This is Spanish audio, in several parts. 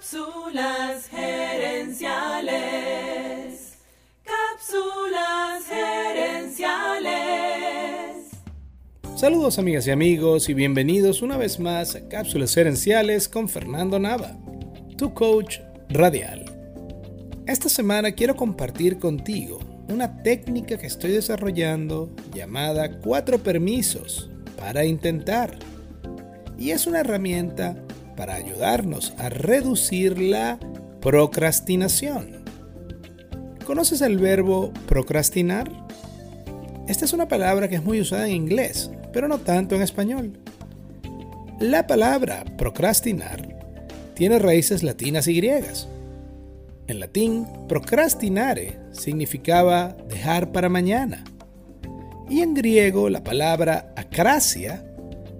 Cápsulas gerenciales. Cápsulas gerenciales. Saludos amigas y amigos y bienvenidos una vez más a Cápsulas gerenciales con Fernando Nava, tu coach radial. Esta semana quiero compartir contigo una técnica que estoy desarrollando llamada cuatro permisos para intentar. Y es una herramienta para ayudarnos a reducir la procrastinación. ¿Conoces el verbo procrastinar? Esta es una palabra que es muy usada en inglés, pero no tanto en español. La palabra procrastinar tiene raíces latinas y griegas. En latín, procrastinare significaba dejar para mañana. Y en griego, la palabra acracia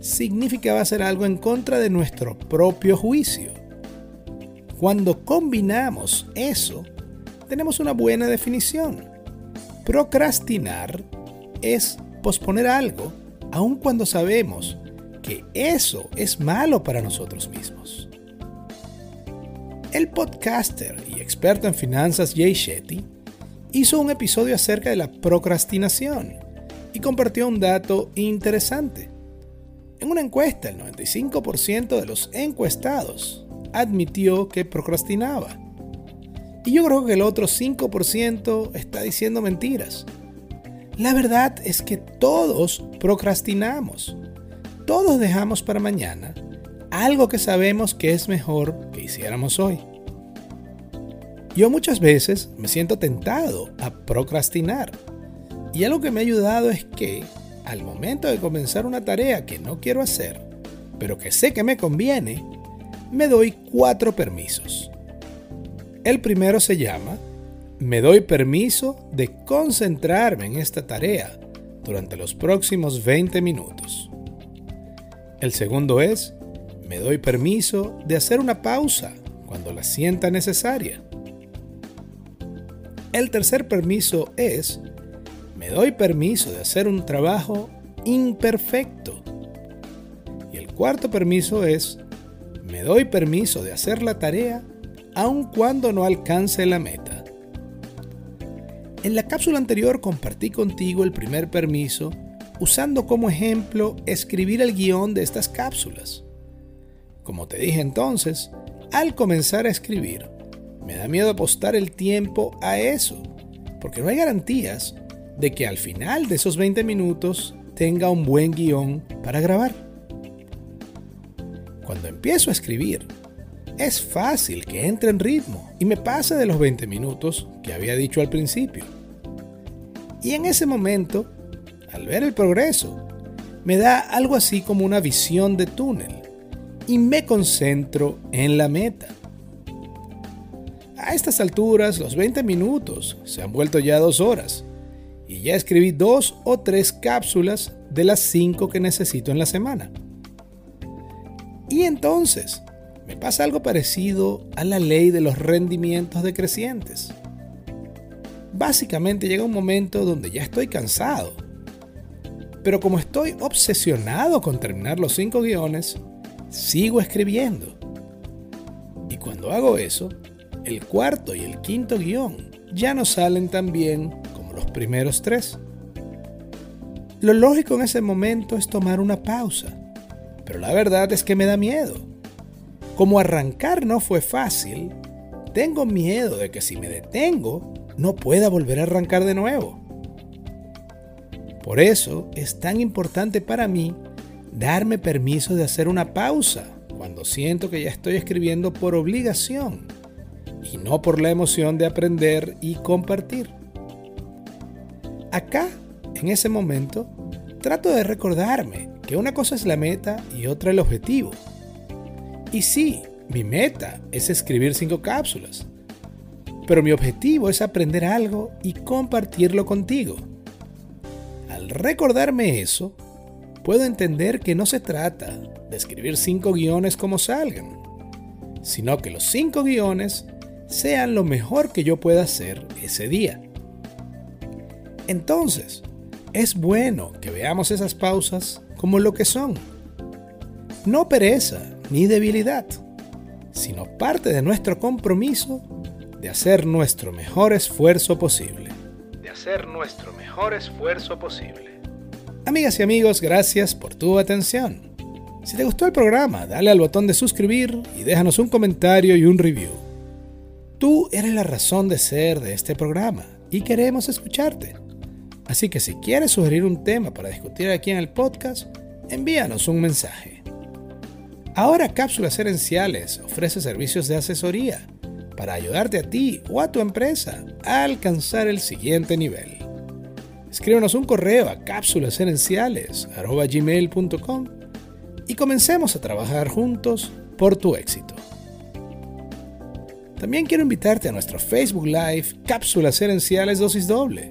significaba hacer algo en contra de nuestro propio juicio. Cuando combinamos eso, tenemos una buena definición. Procrastinar es posponer algo aun cuando sabemos que eso es malo para nosotros mismos. El podcaster y experto en finanzas Jay Shetty hizo un episodio acerca de la procrastinación y compartió un dato interesante. En una encuesta, el 95% de los encuestados admitió que procrastinaba. Y yo creo que el otro 5% está diciendo mentiras. La verdad es que todos procrastinamos. Todos dejamos para mañana algo que sabemos que es mejor que hiciéramos hoy. Yo muchas veces me siento tentado a procrastinar. Y algo que me ha ayudado es que al momento de comenzar una tarea que no quiero hacer, pero que sé que me conviene, me doy cuatro permisos. El primero se llama, me doy permiso de concentrarme en esta tarea durante los próximos 20 minutos. El segundo es, me doy permiso de hacer una pausa cuando la sienta necesaria. El tercer permiso es, me doy permiso de hacer un trabajo imperfecto. Y el cuarto permiso es, me doy permiso de hacer la tarea aun cuando no alcance la meta. En la cápsula anterior compartí contigo el primer permiso usando como ejemplo escribir el guion de estas cápsulas. Como te dije entonces, al comenzar a escribir, me da miedo apostar el tiempo a eso, porque no hay garantías de que al final de esos 20 minutos tenga un buen guion para grabar. Cuando empiezo a escribir, es fácil que entre en ritmo y me pase de los 20 minutos que había dicho al principio. Y en ese momento, al ver el progreso, me da algo así como una visión de túnel y me concentro en la meta. A estas alturas, los 20 minutos se han vuelto ya dos horas y ya escribí dos o tres cápsulas de las cinco que necesito en la semana. Y entonces, me pasa algo parecido a la ley de los rendimientos decrecientes. Básicamente llega un momento donde ya estoy cansado. Pero como estoy obsesionado con terminar los cinco guiones, sigo escribiendo. Y cuando hago eso, el cuarto y el quinto guion ya no salen tan bien los primeros tres. Lo lógico en ese momento es tomar una pausa, pero la verdad es que me da miedo. Como arrancar no fue fácil, tengo miedo de que si me detengo, no pueda volver a arrancar de nuevo. Por eso es tan importante para mí darme permiso de hacer una pausa cuando siento que ya estoy escribiendo por obligación y no por la emoción de aprender y compartir. Acá, en ese momento, trato de recordarme que una cosa es la meta y otra el objetivo. Y sí, mi meta es escribir cinco cápsulas, pero mi objetivo es aprender algo y compartirlo contigo. Al recordarme eso, puedo entender que no se trata de escribir cinco guiones como salgan, sino que los cinco guiones sean lo mejor que yo pueda hacer ese día. Entonces, es bueno que veamos esas pausas como lo que son. No pereza ni debilidad, sino parte de nuestro compromiso de hacer nuestro mejor esfuerzo posible. De hacer nuestro mejor esfuerzo posible. Amigas y amigos, gracias por tu atención. Si te gustó el programa, dale al botón de suscribir y déjanos un comentario y un review. Tú eres la razón de ser de este programa y queremos escucharte. Así que si quieres sugerir un tema para discutir aquí en el podcast, envíanos un mensaje. Ahora Cápsulas Herenciales ofrece servicios de asesoría para ayudarte a ti o a tu empresa a alcanzar el siguiente nivel. Escríbenos un correo a cápsulasherenciales.com y comencemos a trabajar juntos por tu éxito. También quiero invitarte a nuestro Facebook Live Cápsulas Herenciales Dosis Doble.